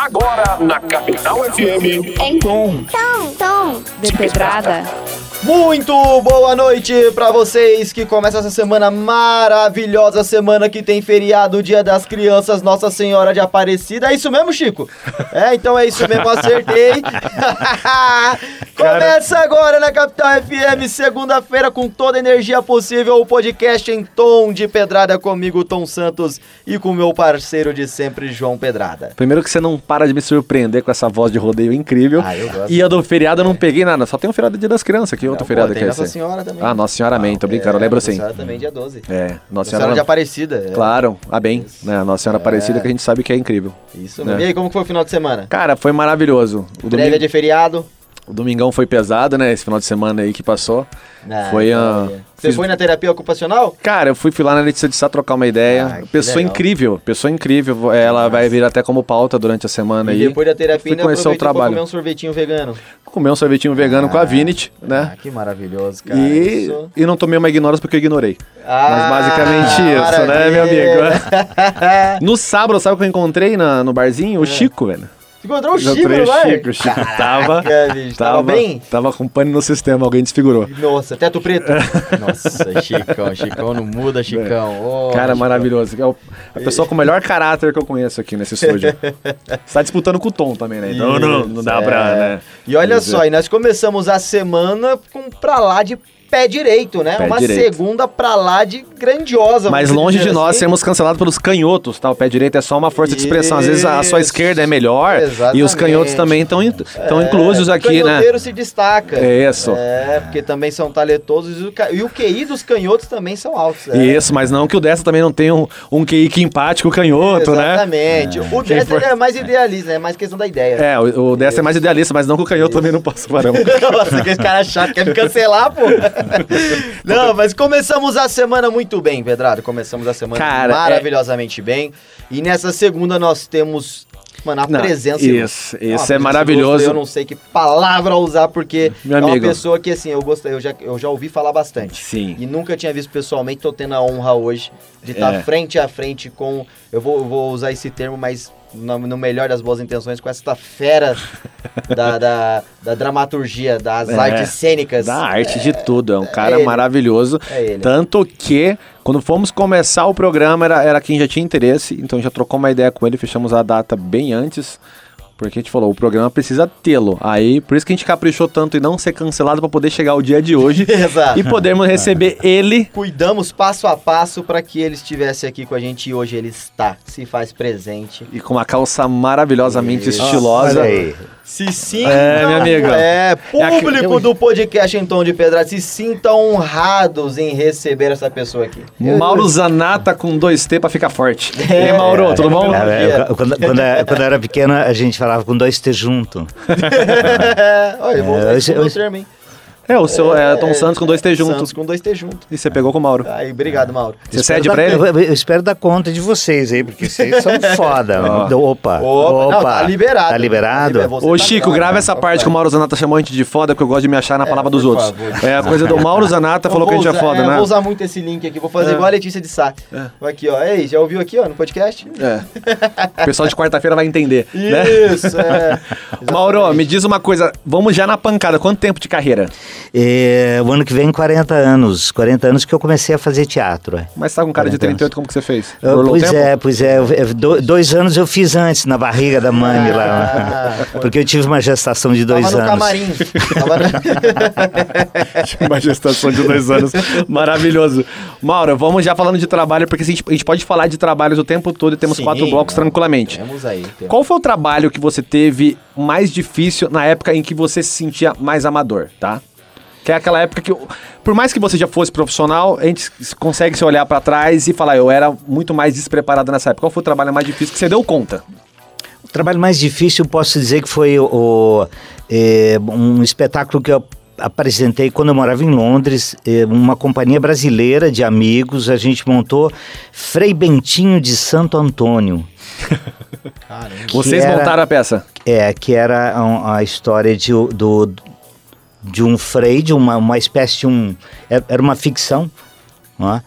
Agora na Capital FM. Em tom. Tom, tom. De pedrada. Muito boa noite pra vocês que começa essa semana maravilhosa, semana que tem feriado, Dia das Crianças, Nossa Senhora de Aparecida. É isso mesmo, Chico? É, então é isso mesmo, acertei. Começa agora na Capital FM, segunda-feira, com toda a energia possível, o podcast em tom de pedrada comigo, Tom Santos, e com meu parceiro de sempre, João Pedrada. Primeiro que você não para de me surpreender com essa voz de rodeio incrível. Ah, eu gosto. E a do feriado eu não peguei nada, só tem o feriado do Dia das Crianças aqui, outro feriado tem que é Nossa. Senhora também. Ah, Nossa Senhora Amém, tô brincando, É, lembro Nossa sim. Senhora também, dia 12. É, Nossa Nossa Senhora. De Aparecida. é. Claro, a bem, né? Nossa Senhora Aparecida que a gente sabe que é incrível. Isso É. mesmo. E aí, como que foi o final de semana? Cara, foi maravilhoso. O, Prévia domingo, de feriado. O domingão foi pesado, né? Esse final de semana aí que passou. Ah, Foi a- olha. Você fiz- foi na terapia ocupacional? Cara, eu fui, fui lá na Letícia de Sá trocar uma ideia. Ah, pessoa legal. incrível, pessoa incrível. Ela vai vir até como pauta durante a semana E aí. depois da terapia, fui conhecer o trabalho. comer um sorvetinho vegano. Comer um sorvetinho vegano com a Vinit, né? Ah, que maravilhoso, cara. E, Isso. e não tomei uma ignorância porque eu ignorei. Ah, Mas basicamente isso, né, meu maravilha. No sábado, sabe o que eu encontrei na- no barzinho? O Chico, velho. Encontrou o É. Chico, não o vai? Chico, o Chico tava, Caraca, bicho, tava bem? Tava com pane no sistema, alguém desfigurou. Nossa, teto preto. Nossa, Chicão, Chicão não muda, Chicão. Ô, Cara, Chicão. maravilhoso. É o- a pessoa com o melhor caráter que eu conheço aqui nesse estúdio. Você tá disputando com o Tom também, né? Então não, não dá Isso, pra, é. né? E olha dizer. só, e nós começamos a semana com pra lá de pé direito, né? Pé Uma direito. segunda pra lá de grandiosa. Mas longe de nós assim. sermos cancelados pelos canhotos, tá? O pé direito é só uma força de expressão. Às vezes a sua Isso. esquerda é melhor e os Exatamente. canhotos também estão estão É, inclusos o aqui, né? canhoteiro se destaca. É isso. É, porque também são talentosos e o, e o QI dos canhotos também são altos. é. Isso, mas não que o dessa também não tenha um, um QI que empate com o canhoto, né? Exatamente. O Quem Dessa for- é mais idealista, é mais questão da ideia. É, o, o dessa é mais idealista, mas não que o canhoto também não possa parar. Nossa, que esse cara chato quer me cancelar, pô. Não, mas começamos a semana muito bem, Pedrado. Começamos a semana Cara, é- maravilhosamente bem. E nessa segunda nós temos, mano, a Não, presença. isso, isso é maravilhoso. Eu não sei que palavra usar, porque Meu é uma amigo. pessoa que, assim, eu, gostei, eu, já, eu já ouvi falar bastante. Sim. E nunca tinha visto pessoalmente, tô tendo a honra hoje de estar É. frente a frente com. Eu vou, eu vou usar esse termo, mas no, no melhor das boas intenções, com essa fera da, da, da dramaturgia, das É, artes cênicas. Da arte de tudo, é um cara ele. maravilhoso. É. Tanto que, quando fomos começar o programa, era, era quem já tinha interesse, então já trocou uma ideia com ele, fechamos a data bem antes. Porque a gente falou, o programa precisa tê-lo. Aí, por isso que a gente caprichou tanto em não ser cancelado para poder chegar o dia de hoje Exato. e podermos receber ele. Cuidamos passo a passo para que ele estivesse aqui com a gente e hoje ele está, se faz presente. E com uma calça maravilhosamente Isso. estilosa. Olha aí. Se sintam, É, minha amiga. É, público aqui- do podcast em tom de pedra, se sintam honrados em receber essa pessoa aqui. Mauro Zanata com dois T pra ficar forte. É. E aí, Mauro, tudo bom? É. É, eu- quando, quando, eu- quando eu era pequena, a gente falava com dois T junto. É, olha, eu vou usar É, hoje- hoje-? É, o seu é, Tom Santos com dois T juntos. Santos com dois T junto. E você pegou com o Mauro. Aí, obrigado, Mauro. Você cede Espero pra dar- ele? Eu, eu espero dar conta de vocês aí, porque vocês são foda. Ó. Opa, Opa, não, tá liberado. Tá liberado? Tá liber- você Ô tá Chico, ligado, grava essa parte que o Mauro Zanata chamou a gente de foda, porque eu gosto de me achar na palavra dos outros. favor. É a coisa do Mauro Zanata Eu falou que a gente é foda, Eu né? vou usar muito esse link aqui, vou fazer É. igual a Letícia de Sá. Aqui, ó. Ei, já ouviu aqui, ó, no podcast? É. O pessoal de quarta-feira vai entender, né? Isso, é. Mauro, me diz uma coisa, vamos já na pancada, quanto tempo de carreira? É, o ano que vem, 40 anos. 40 anos que eu comecei a fazer teatro. é. Mas tá com cara de 40 anos. 38, como que você fez? Eu- o pois tempo? é, pois é. Eu- do- dois anos eu fiz antes, na barriga da mãe Ah, lá. foi. Porque eu tive uma gestação de dois Tava no anos. camarim. Tava na... Uma gestação de dois anos. Maravilhoso. Mauro, vamos já falando de trabalho, porque a gente, a gente pode falar de trabalhos o tempo todo e temos Sim, quatro blocos não. tranquilamente. Temos aí. temos. Qual foi o trabalho que você teve mais difícil na época em que você se sentia mais amador, tá? Que é aquela época que, por mais que você já fosse profissional, a gente consegue se olhar pra trás e falar, eu era muito mais despreparado nessa época. Qual foi o trabalho mais difícil que você deu conta? O trabalho mais difícil, posso dizer que foi o, é, um espetáculo que eu apresentei quando eu morava em Londres, é, uma companhia brasileira de amigos, a gente montou Frei Bentinho de Santo Antônio. Caramba. Vocês era- montaram a peça. É, que era a, a história de, do, de um frei, de uma, uma espécie de um... é- Era uma ficção, é?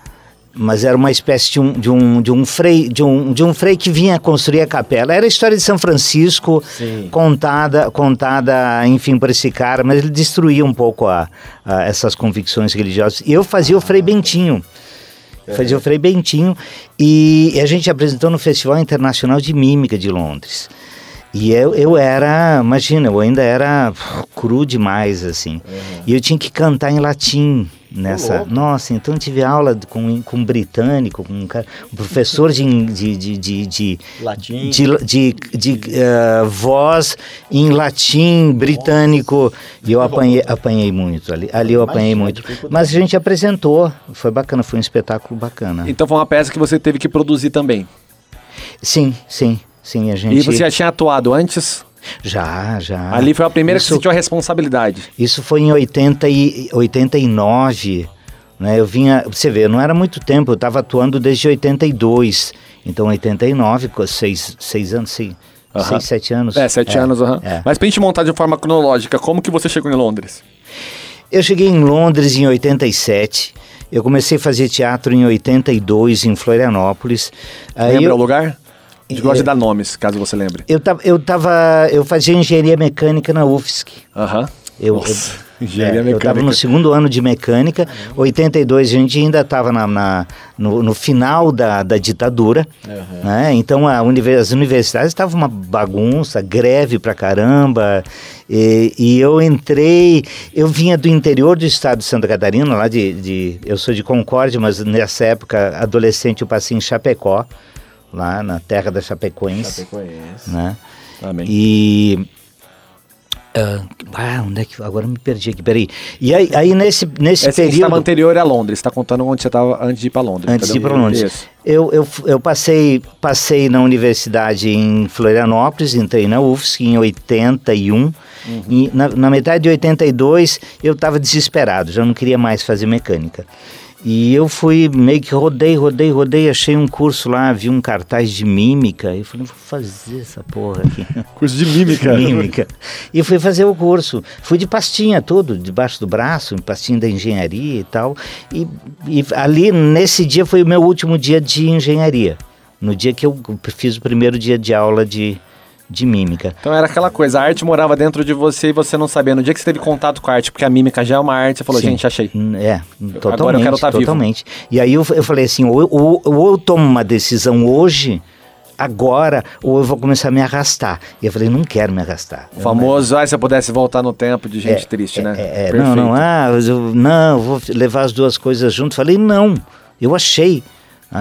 mas era uma espécie de um, de um, de um frei de um, de um frei que vinha construir a capela. Era a história de São Francisco Sim. contada contada enfim por esse cara, mas ele destruía um pouco a, a essas convicções religiosas. E eu fazia o Frei Bentinho. Fazia o Frei Bentinho e a gente apresentou no Festival Internacional de Mímica de Londres. E eu, eu era, imagina, eu ainda era cru demais, assim. E eu tinha que cantar em latim nessa. Nossa, então eu tive aula com, com um britânico, com um, cara, um professor de, de, de, de, de Latim. de, de, de, eh, voz em latim britânico. E eu apanhei, apanhei muito ali. Ali eu apanhei Imagina muito. Mas a gente apresentou. Foi bacana, foi um espetáculo bacana. Então foi uma peça que você teve que produzir também. Sim, sim, sim. A gente. E você já tinha atuado antes? Já, já. Ali foi a primeira que Isso- você sentiu a responsabilidade. Isso foi em 80 e 89, né? Eu vinha, você vê, não era muito tempo, eu estava atuando desde 82. Então 89, com seis, seis anos, seis, Aham. seis, sete anos. É, sete anos, aham. é. Mas pra gente montar de forma cronológica, como que você chegou em Londres? Eu cheguei em Londres em 87. Eu comecei a fazer teatro em 82 em Florianópolis. Aí Lembra eu, o lugar? A gente gosta de dar nomes, caso você lembre. eu tava, eu tava, eu fazia engenharia mecânica na UFSC. Aham. Eu, Nossa, eu, engenharia é, eu mecânica. estava no segundo ano de mecânica, 82 a gente ainda estava na, na- no, no final da, da ditadura, né? então a univer- as universidades estavam uma bagunça, greve pra caramba, e, e eu entrei, eu vinha do interior do estado de Santa Catarina, lá de, de- eu sou de Concórdia, mas nessa época, adolescente, eu passei em Chapecó, lá na terra da Chapecoense, né? Amém. E. ah, ah, onde é que. Agora me perdi aqui, peraí. E aí, aí nesse, nesse Esse que período. estava anterior a Londres, tá contando onde você estava antes de ir pra Londres. Antes de ir para Londres. Eu, eu, eu passei, passei na universidade em Florianópolis, entrei na UFSC em 81. E na, na metade de 82 eu estava desesperado, já não queria mais fazer mecânica. E eu fui meio que rodei, rodei, rodei, achei um curso lá, vi um cartaz de mímica. Eu falei, vou fazer essa porra aqui. Curso de mímica. Mímica. E fui fazer o curso. Fui de pastinha tudo, debaixo do braço, pastinha da engenharia e tal. E, e ali, nesse dia, foi o meu último dia de engenharia. No dia que eu fiz o primeiro dia de aula de, de mímica. Então era aquela coisa, a arte morava dentro de você e você não sabia. No dia que você teve contato com a arte, porque a mímica já é uma arte, você falou, Sim. gente, achei. Hum, É, Agora eu totalmente, quero tá vivo. totalmente. E aí eu, eu falei assim, ou, ou, ou eu tomo uma decisão hoje, agora, ou eu vou começar a me arrastar. E eu falei, não quero me arrastar. O famoso, ah, se eu pudesse voltar no tempo de gente É, triste, é, né? é, é, Perfeito. não, não, ah, eu, não, eu vou levar as duas coisas junto. Falei, não, eu achei?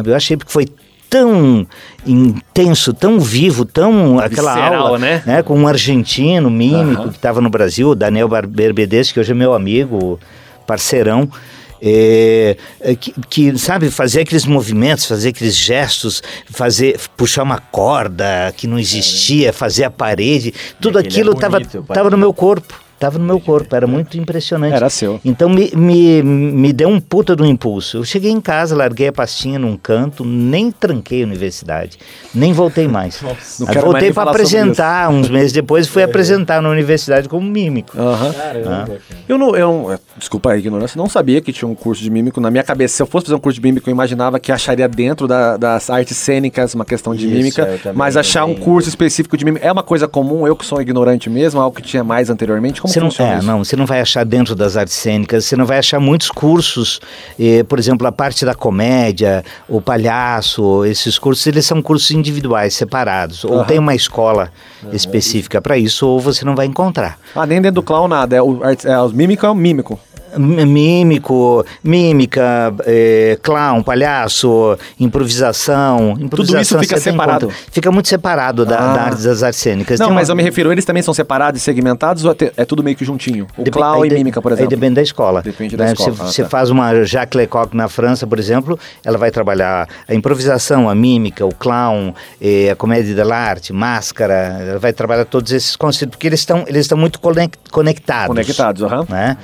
Eu achei porque foi tão intenso, tão vivo, tão aquela Visceral, aula, né? com um argentino mímico que estava no Brasil, Daniel Berbedes, que hoje é meu amigo, parceirão. é, é, que, que, sabe, fazer aqueles movimentos, fazer aqueles gestos, fazer, puxar uma corda que não existia, fazer a parede, tudo aquele é aquilo estava bonito, tava no meu corpo. Tava no meu corpo, era muito impressionante. Era seu. Então me, me, me deu um puta do impulso. Eu cheguei em casa, larguei a pastinha num canto, nem tranquei a universidade, nem voltei mais. Não Aí quero mais voltei para apresentar uns meses depois, fui apresentar na universidade como mímico. Aham. Eu não, eu não, desculpa a ignorância, não sabia que tinha um curso de mímico. Na minha cabeça, se eu fosse fazer um curso de mímico, eu imaginava que acharia dentro da- das artes cênicas uma questão de Isso, mímica. Mas achar um curso específico de mímica é uma coisa comum, eu que sou ignorante mesmo, algo que tinha mais anteriormente. Como Você não, é, isso? não, você não vai achar dentro das artes cênicas, você não vai achar muitos cursos, eh, por exemplo, a parte da comédia, o palhaço, esses cursos, eles são cursos individuais, separados. Ou tem uma escola específica para isso, ou você não vai encontrar. Ah, nem dentro do clown nada. É o, arte- é, o mímico é o mímico. Mímico, mímica, eh, clown, palhaço, improvisação. improvisação fica você tem separado? Fica muito separado da, Ah. da arte das artes cênicas. Não, Tem mas uma- eu me refiro, eles também são separados e segmentados ou é, é tudo meio que juntinho? O Depe- clown aí e de- mímica, por Aí exemplo. depende da escola. Depende da né? escola. Você, Ah, você tá. faz uma Jacques Lecoq na França, por exemplo, ela vai trabalhar a improvisação, a mímica, o clown, eh, a comédia dell'arte, máscara, ela vai trabalhar todos esses conceitos, porque eles estão eles estão muito conec- conectados. Conectados, aham. Né?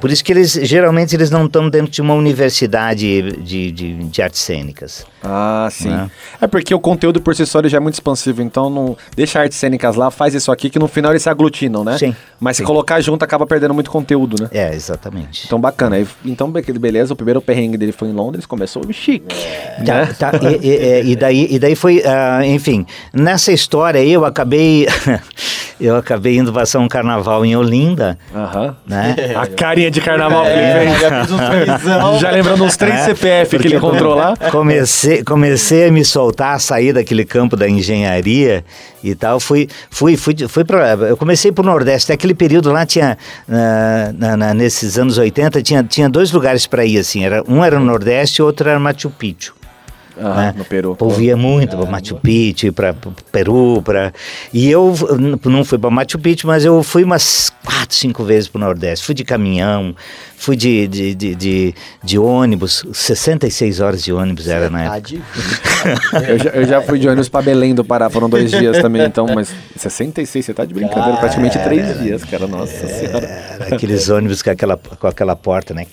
Por isso que eles, geralmente, eles não estão dentro de uma universidade de, de, de artes cênicas. Ah, sim. Né? É porque o conteúdo por si só já é muito expansivo, então não deixa artes cênicas lá, faz isso aqui que no final eles se aglutinam, né? Sim, Mas se sim. colocar junto acaba perdendo muito conteúdo, né? É, exatamente. Então bacana. Então, be- beleza, o primeiro perrengue dele foi em Londres, começou chique. Tá, né? tá, e, e- e- e daí, e daí foi, ah, enfim, nessa história aí eu acabei, eu acabei indo passar um carnaval em Olinda, Aham. né? A carinha de carnaval que É, ele fez. já. Já lembrando uns três É, CPF que ele encontrou lá. Comecei, comecei a me soltar, a sair daquele campo da engenharia e tal. Fui, fui, fui, fui para. Eu comecei pro Nordeste. Naquele período lá tinha, ah, na- na- nesses anos 80, tinha, tinha dois lugares para ir assim. Era, um era no Nordeste e outro era Machu Picchu. Aham, né? no Peru. O povo ia muito para Machu Picchu, para Peru, para e eu não fui para Machu Picchu, mas eu fui umas quatro, cinco vezes para o Nordeste. Fui de caminhão, fui de, de, de, de, de ônibus, 66 horas de ônibus era na época. Eu já, eu já fui de ônibus pra Belém do Pará, foram dois dias também, então, mas 66, você tá de brincadeira, praticamente três dias, cara, nossa senhora. Era aqueles ônibus com aquela, com aquela porta, né?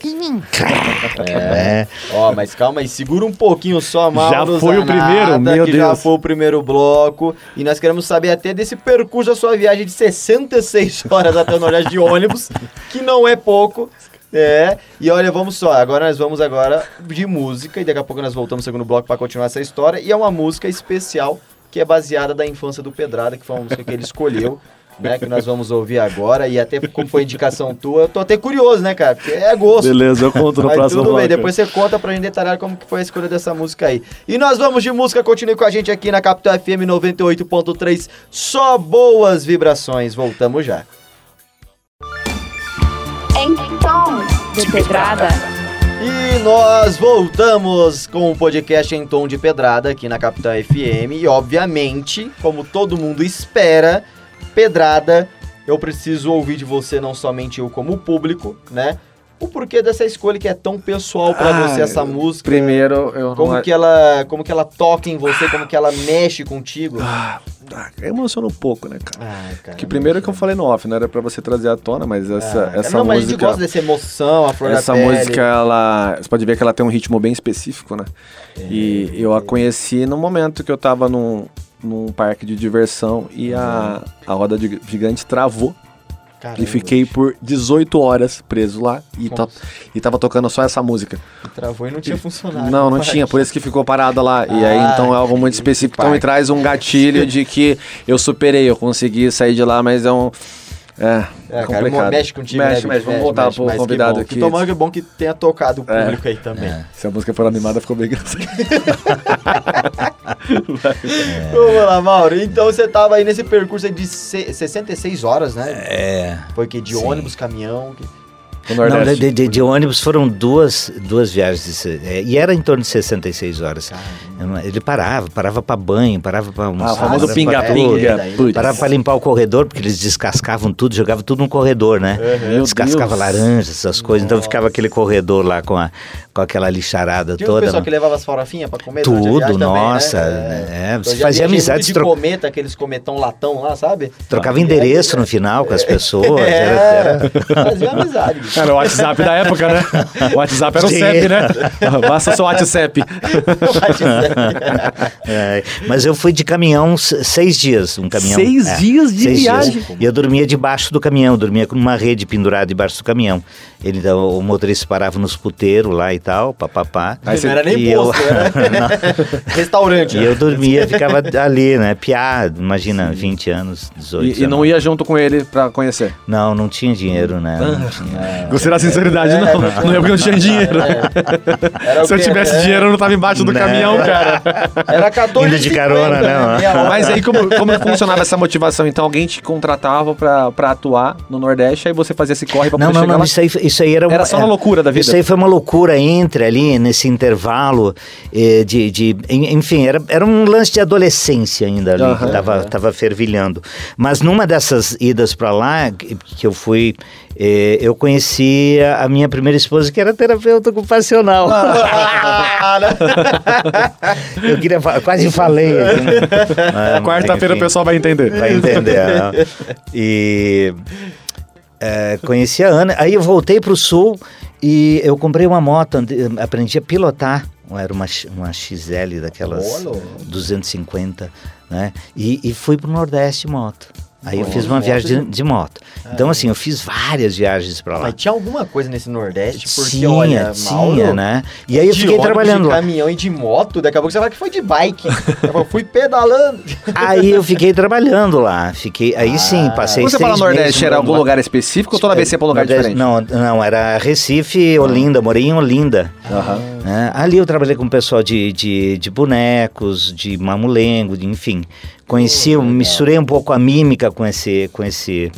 É. Ó, mas calma aí, segura um pouquinho só, Mauro. Já foi o Zanata, primeiro? Meu que Já Deus. foi o primeiro bloco. E nós queremos saber até desse percurso da sua viagem de 66 horas até o Nordeste de ônibus, que não é pouco. É, e olha, vamos só, agora nós vamos agora de música e daqui a pouco nós voltamos no segundo bloco para continuar essa história. E é uma música especial que é baseada da infância do Pedrada, que foi uma música que ele escolheu, né, que nós vamos ouvir agora. E até como foi indicação tua, eu tô até curioso, né, cara, porque é gosto. Beleza, eu conto no próximo tudo bem, depois você conta pra gente detalhar como que foi a escolha dessa música aí. E nós vamos de música, continue com a gente aqui na Capital FM 98.3, só boas vibrações, voltamos já. De pedrada. E nós voltamos com o podcast em tom de pedrada aqui na Capital FM e obviamente, como todo mundo espera, pedrada, eu preciso ouvir de você não somente eu como público, né? O porquê dessa escolha que é tão pessoal pra Ah, você essa música? Primeiro, eu não... Como que ela, como que ela toca em você, como que ela mexe contigo? Ah, emociona um pouco, né, cara? Ai, cara, Que primeiro que eu falei no off, não era pra você trazer à tona, mas essa, Ah, essa não, mas a gente música... gosta dessa emoção, a flor Essa música, ela. Você pode ver que ela tem um ritmo bem específico, né? E eu a conheci no momento que eu tava num, num parque de diversão e a, a roda de gigante travou. Caramba, e fiquei por 18 horas preso lá e, ta- e tava tocando só essa música. Travou e não tinha funcionado. Não, não tinha, por isso que ficou parada lá. E aí Ah, então é algo muito específico. Então me traz um gatilho de que eu superei, eu consegui sair de lá, mas é um. É, É, cara, complicado. mexe contigo, Mexe, né, mexe. Vamos voltar mexe, pro mas que convidado bom. aqui. Que que é bom que tenha tocado o É. público aí também. Se a música for animada, ficou bem engraçado. Vamos lá, Mauro. Então você tava aí nesse percurso aí de se- 66 horas, né? É. Foi que de Sim. ônibus, caminhão. que- Não, Nordeste. de, de- de ônibus foram duas, duas viagens. é, e era em torno de 66 horas. Não- Ele parava, parava para banho, parava para almoçar. Ah, o famoso pinga-pinga. Parava para limpar o corredor, porque eles descascavam tudo, jogavam tudo no corredor, né? Meu Descascava Deus. laranja, essas coisas. Então ficava aquele corredor lá com, a, com aquela lixarada Tinha o toda. pessoal que levava as farofinhas pra comer Tudo, viagem também, nossa. né? é, Eu você já fazia amizades, de tro- cometa, aqueles cometão latão lá, sabe? trocava endereço no final com as pessoas. É, Era, era- fazia amizade. Era o WhatsApp da época, né? O WhatsApp era o Sim. CEP, né? Basta seu WhatsApp. é, mas eu fui de caminhão seis dias, um caminhão. Seis é, dias de seis viagem? dias. E eu dormia debaixo do caminhão, dormia com uma rede pendurada debaixo do caminhão. Ele, então, o motorista parava nos puteiros lá e tal, papapá. Aí você- não era nem e eu- posto, era restaurante. E né? eu dormia, ficava ali, né? Piá, imagina, 20 anos, 18 E, e não ia junto com ele pra conhecer. Não, não tinha dinheiro, né? Ah. Não tinha. Gostei da sinceridade, não. Não é porque eu não tinha dinheiro. O Se eu tivesse É, dinheiro, eu não tava embaixo do Não. caminhão, cara. Era 14 Indo de carona, né. Mas aí, como, como funcionava essa motivação? Então, alguém te contratava pra, pra atuar no Nordeste, aí você fazia esse corre pra Não, poder não, chegar não, lá? isso aí, isso aí era uma, Era só uma é, loucura da vida. Isso aí foi uma loucura entre ali, nesse intervalo eh, de, de- en- Enfim, era, era um lance de adolescência ainda ali, que Aham. tava, tava fervilhando. Mas numa dessas idas pra lá, que, que eu fui, eu conheci a, a minha primeira esposa, que era terapeuta ocupacional. Eu queria, quase falei. aqui, né? Mas, Quarta-feira o pessoal vai entender. Vai entender. né? E É, conheci a Ana, aí eu voltei pro sul e eu comprei uma moto, aprendi a pilotar. Era uma, uma XL daquelas Olha. 250, né? E, e fui pro Nordeste de moto. Aí eu Olha, fiz uma moto viagem de- de, moto. Então, assim, eu fiz várias viagens pra lá. Mas tinha alguma coisa nesse Nordeste, porque tinha, olha, tinha, Mauro, né? E aí eu fiquei ônibus, trabalhando de lá. caminhão e de moto, daqui a pouco você fala que foi de bike. eu fui pedalando. Aí eu fiquei trabalhando lá. Fiquei, aí sim, passei Quando você fala Nordeste, meses era algum lugar específico ou toda vez você ia pra um lugar Nordeste- diferente? Não, não, era Recife, Olinda, morei em Olinda. Né? Ali eu trabalhei com o pessoal de, de, de bonecos, de mamulengo, de, enfim. Conheci, eu misturei um pouco a mímica com esse, com esse,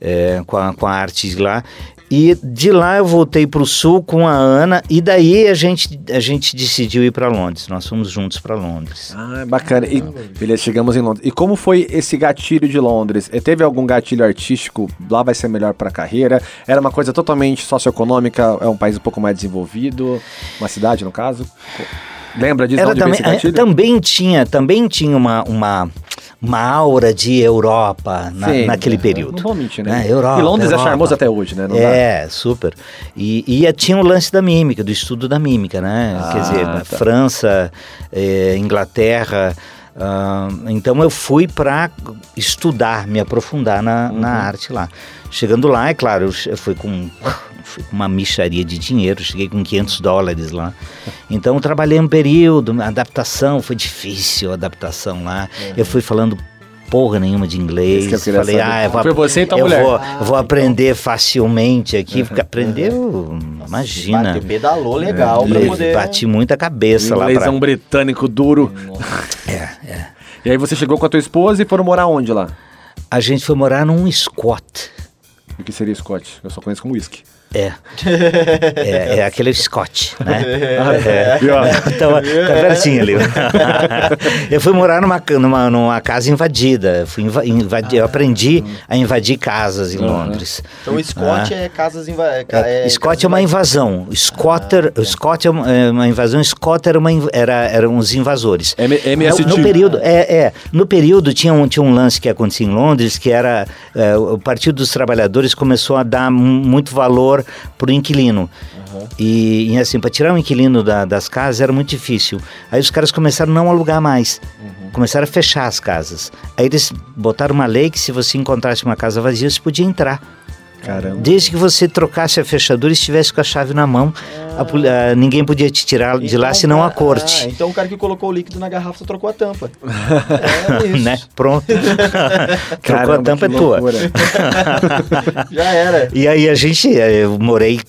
é, com, a, com a arte de lá. E de lá eu voltei para o sul com a Ana e daí a gente, a gente decidiu ir para Londres. Nós fomos juntos para Londres. Ah, bacana. E, beleza, chegamos em Londres. E como foi esse gatilho de Londres? Eh, Teve algum gatilho artístico? Lá vai ser melhor pra carreira? Era uma coisa totalmente socioeconômica? É um país um pouco mais desenvolvido? Uma cidade, no caso? Lembra disso? Era também, eh, também tinha, também tinha uma, uma, uma aura de Europa na- Sim, naquele é, período. Não vou mentir, né? É, Europa, e Londres Europa. é charmoso até hoje, né? Não dá. é, super. E, e tinha o lance da mímica, do estudo da mímica, né? Ah, Quer dizer, tá. França, eh, Inglaterra. Ah, então eu fui para estudar, me aprofundar na, na Uhum. arte lá. Chegando lá, é claro, eu fui com, fui com uma micharia de dinheiro, cheguei com 500 dólares lá. Então eu trabalhei um período, adaptação, foi difícil a adaptação lá. Eu fui falando porra nenhuma de inglês. Que Falei, saber. ah, eu vou, Foi você e tua eu mulher. vou, vou aprender facilmente aqui, porque aprendeu, imagina. Pedalou legal pra Le- poder... Bati muita cabeça lá pra... Inglêsão britânico duro. É, é. E aí você chegou com a tua esposa e foram morar onde lá? A gente foi morar num squat. O que seria Scott? Eu só conheço como whisky. É. é. É aquele Scott, né? É. E, ó, Então, tá pertinho ali. eu fui morar numa, numa, numa casa invadida. Fui inva- invadi- eu aprendi a invadir casas em Londres. Então o Scott é casas... Inva... É, É, Scott é uma invasão. Scotter, o Scott é uma, é uma invasão. Scott era uma, inv- era, eram os invasores. M- No, MST. no período, é, é, no período tinha um, tinha um lance que acontecia em Londres que era é, o Partido dos Trabalhadores começou a dar mu- muito valor pro inquilino. E, e, assim, para tirar o inquilino da- das casas era muito difícil. Aí os caras começaram a não alugar mais. Começaram a fechar as casas. Aí eles botaram uma lei que se você encontrasse uma casa vazia, você podia entrar. Caramba. Desde que você trocasse a fechadura e estivesse com a chave na mão, a ah, ninguém podia te tirar de lá Então, senão a ah, corte. então o cara que colocou o líquido na garrafa trocou a tampa. é isso. né? Pronto. Trocou a tampa é tua. Já era. E aí a gente, eh, eu morei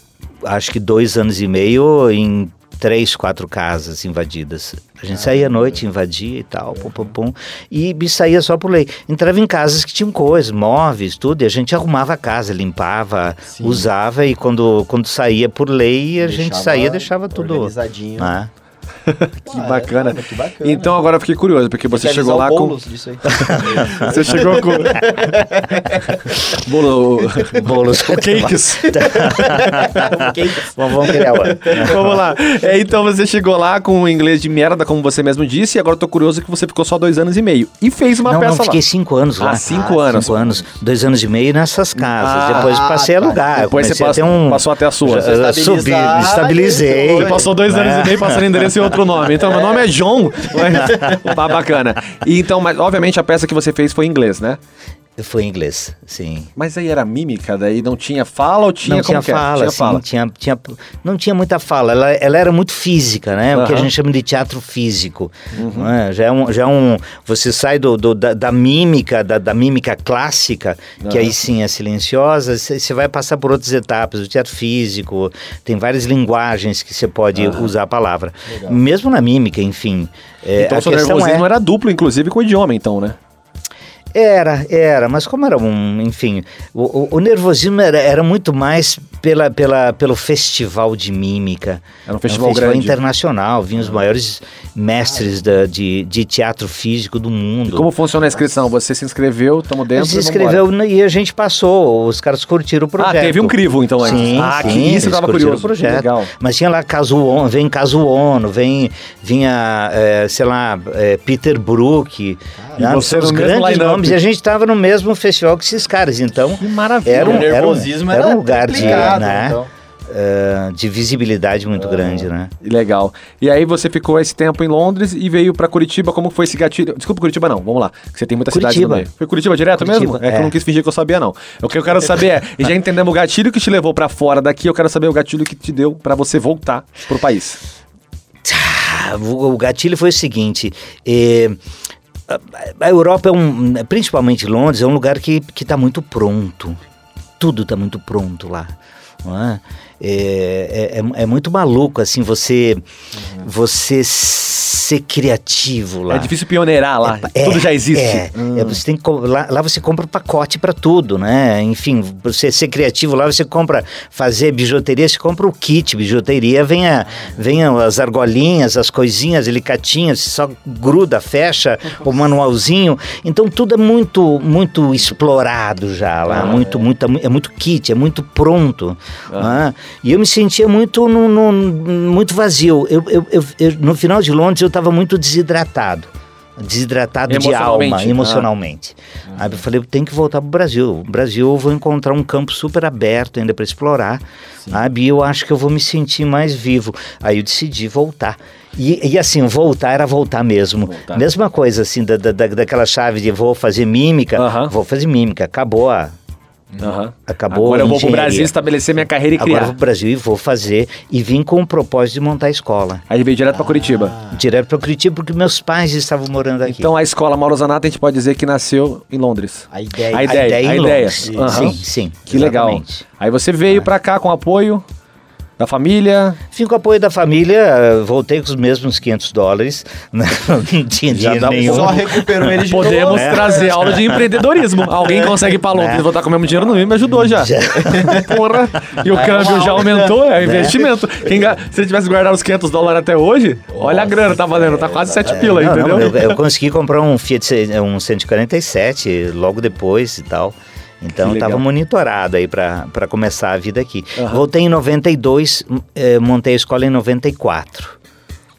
acho que dois anos e meio em três, quatro casas invadidas. A gente saía à noite, invadia e tal, pum, pum, pum, e saía só por lei. Entrava em casas que tinham coisas, móveis, tudo, e a gente arrumava a casa, limpava, usava, e quando, quando saía por lei, a gente Deixava saía deixava tudo. organizadinho. Ah. Que Ah, bacana. caramba, que bacana. Então agora eu fiquei curioso, porque você Quer chegou lá o com. Disso aí. Você chegou com. Bolo. Bolos. Cakes. Vamos, vamos criar uma. Vamos lá. É, então você chegou lá com um inglês de merda, como você mesmo disse, e agora eu tô curioso que você ficou só dois anos e meio. E fez uma Não, peça não, fiquei lá. cinco anos lá. Ah, cinco anos. Cinco anos. Dois anos e meio nessas casas. Ah, Depois passei a tá. alugar. Depois você passou, um... passou até a sua. Já Subi, estabilizei. Você passou dois anos É. e meio passando endereço e outro nome. Então, meu nome é John. Tá bacana. E então, mas obviamente a peça que você fez foi em inglês, né? Foi em inglês, sim. Mas aí era mímica, daí não tinha fala ou tinha não como tinha que fala, Tinha assim, fala. Tinha, tinha, não tinha muita fala. Ela, ela era muito física, né? O que a gente chama de teatro físico. Uhum. não é? Já, é um, já é um. Você sai do, do- da, da mímica, da, da mímica clássica, que aí sim é silenciosa, você vai passar por outras etapas. O teatro físico, tem várias linguagens que você pode usar a palavra. Mesmo na mímica, enfim. É, Então o seu nervosismo é- era duplo, inclusive, com o idioma, então, né? Era, era, mas como era um, enfim, o, o- o nervosismo era, era muito mais pela, pela, pelo festival de mímica. Era um festival grande. internacional, vinham os maiores mestres da- de, de teatro físico do mundo. Como funciona a inscrição? Você se inscreveu, tamo dentro se e inscreveu e a gente passou, os caras curtiram o Ah, projeto. teve um crivo, então, antes. Sim, ah, que sim, isso eu tava curioso. O projeto. Legal. Mas tinha lá caso ONU, vem caso ONU, vem, vinha, eh, sei lá, eh, Peter Brook, né? você São os grandes nomes. E a gente estava no mesmo festival que esses caras. Então, Que maravilha. era um, o era um, nervosismo era era um lugar de, né, então. de visibilidade muito grande, né? Legal. E aí você ficou esse tempo em Londres e veio pra Curitiba. Como foi esse gatilho? Desculpa, Curitiba não. Vamos lá. Você tem muita cidade Curitiba. meio. Foi Curitiba direto Curitiba, mesmo? É, que eu é. não quis fingir que eu sabia, não. O que eu quero saber é, e já entendemos o gatilho que te levou pra fora daqui, eu quero saber o gatilho que te deu pra você voltar pro país. Ah, o, o gatilho foi o seguinte. eh, a, Europa é um, principalmente Londres, é um lugar que que está muito pronto. Tudo está muito pronto lá. é? É, é, é- é muito maluco assim você você ser criativo lá. É difícil pioneirar lá. É, Tudo já existe. É, é, você tem que, lá, lá você compra pacote para tudo, né? Enfim, você ser criativo lá, você compra fazer bijuteria, você compra o kit bijuteria, vem, a, vem as argolinhas, as coisinhas, alicatinhas, você só gruda, fecha o manualzinho. Então tudo é muito muito explorado já lá, muito, muito, é muito kit, é muito pronto. né? E eu me sentia muito, no, no- muito vazio. Eu, eu, eu- eu- no final de Londres eu estava muito desidratado. Desidratado de alma, Emocionalmente. emocionalmente. Aí eu falei, tem que voltar pro Brasil. No Brasil eu vou encontrar um campo super aberto ainda para explorar, sabe? E eu acho que eu vou me sentir mais vivo. Aí eu decidi voltar. E, e assim, voltar era voltar mesmo. Voltar. Mesma coisa assim, da, da, da- daquela chave de vou fazer mímica, vou fazer mímica. Acabou a, Aham. Acabou Agora a eu vou pro engenharia. Brasil estabelecer minha carreira e Agora eu criar. vou pro Brasil e vou fazer. E vim com o propósito de montar a escola. Aí veio direto pra Curitiba. Direto para Curitiba, porque meus pais estavam morando aqui. Então a escola Mauro Zanato a gente pode dizer que nasceu em Londres. A ideia. A ideia, a em ideia. Londres. Aham. Sim, sim. Que legal. exatamente. Aí você veio pra cá com apoio da família. Vim com o apoio da família, eh, voltei com os mesmos 500 dólares. né? Não tinha dinheiro nenhum. Só recuperou ele de Podemos novo. trazer aula de empreendedorismo. Alguém consegue ir pra Londres É. voltar com o mesmo dinheiro no me ajudou já. Já. Porra. E o É câmbio já aula. aumentou, é investimento. Quem se ele tivesse guardado os 500 dólares até hoje, olha a grana, tá valendo, tá quase 7 pila, Não, entendeu? não, eu, eu consegui comprar um Fiat um 147 logo depois e tal. Então estava monitorado aí para começar a vida aqui. Voltei em 92, eh, montei a escola em 94.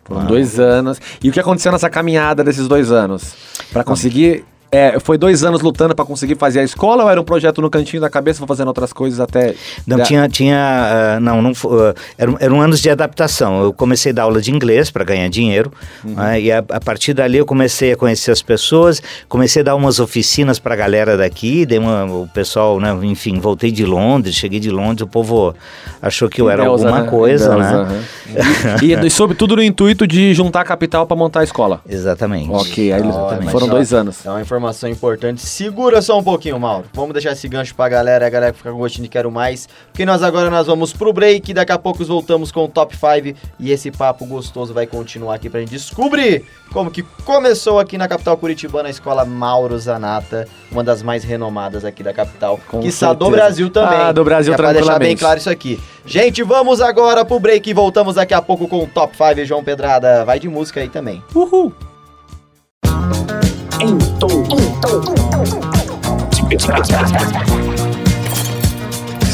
Foram dois anos. E o que aconteceu nessa caminhada desses dois anos? Pra conseguir. É, foi dois anos lutando pra conseguir fazer a escola ou era um projeto no cantinho da cabeça, vou fazendo outras coisas até. Não, tinha, tinha ah, não, não fo- ah, eram, eram anos de adaptação. Eu comecei a dar aula de inglês para ganhar dinheiro, né, e a, a partir dali eu comecei a conhecer as pessoas, comecei a dar umas oficinas para a galera daqui, dei uma, o pessoal, né, enfim, voltei de Londres, cheguei de Londres, o povo achou que eu era alguma né? coisa, né? aham. E, e sobre tudo no intuito de juntar capital pra montar a escola. Exatamente. Ok, aí eles Exatamente. foram dois anos. É uma informação importante. Segura só um pouquinho, Mauro. Vamos deixar esse gancho pra galera, a galera fica com gostinho de quero mais. Porque nós agora nós vamos pro break, daqui a pouco voltamos com o Top 5 e esse papo gostoso vai continuar aqui pra gente descobrir como que começou aqui na capital curitibana a escola Mauro Zanata, uma das mais renomadas aqui da capital, Com que está do. Brasil também. Ah, do Brasil é pra deixar bem claro isso aqui. Gente, vamos agora pro break e voltamos daqui a pouco com o Top 5, João Pedrada. Vai de música aí também. Uhul! Em tom, em tom, de pedrada.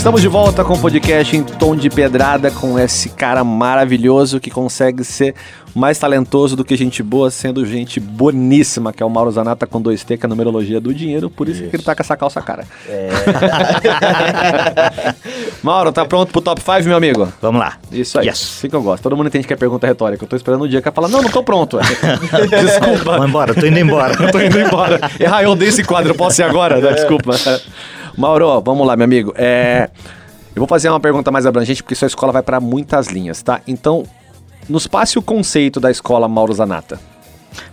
Estamos de volta com o podcast em tom de pedrada com esse cara maravilhoso que consegue ser mais talentoso do que gente boa, sendo gente boníssima, que é o Mauro Zanata com 2T, que é a numerologia do dinheiro, por isso, que ele tá com essa calça cara. Mauro, tá pronto pro top 5, meu amigo? Vamos lá. Isso aí, Yes. assim que eu gosto. Todo mundo entende que é pergunta retórica. Eu tô esperando o dia que vai falar, não, não tô pronto. Desculpa. Vamos embora, tô indo embora. Eu tô indo embora. Ah, eu odeio esse quadro, eu posso ir agora? Não, Desculpa. Mauro, vamos lá, meu amigo. É, eu vou fazer uma pergunta mais abrangente, porque sua escola vai para muitas linhas, tá? Então, nos passe o conceito da escola Mauro Zanata.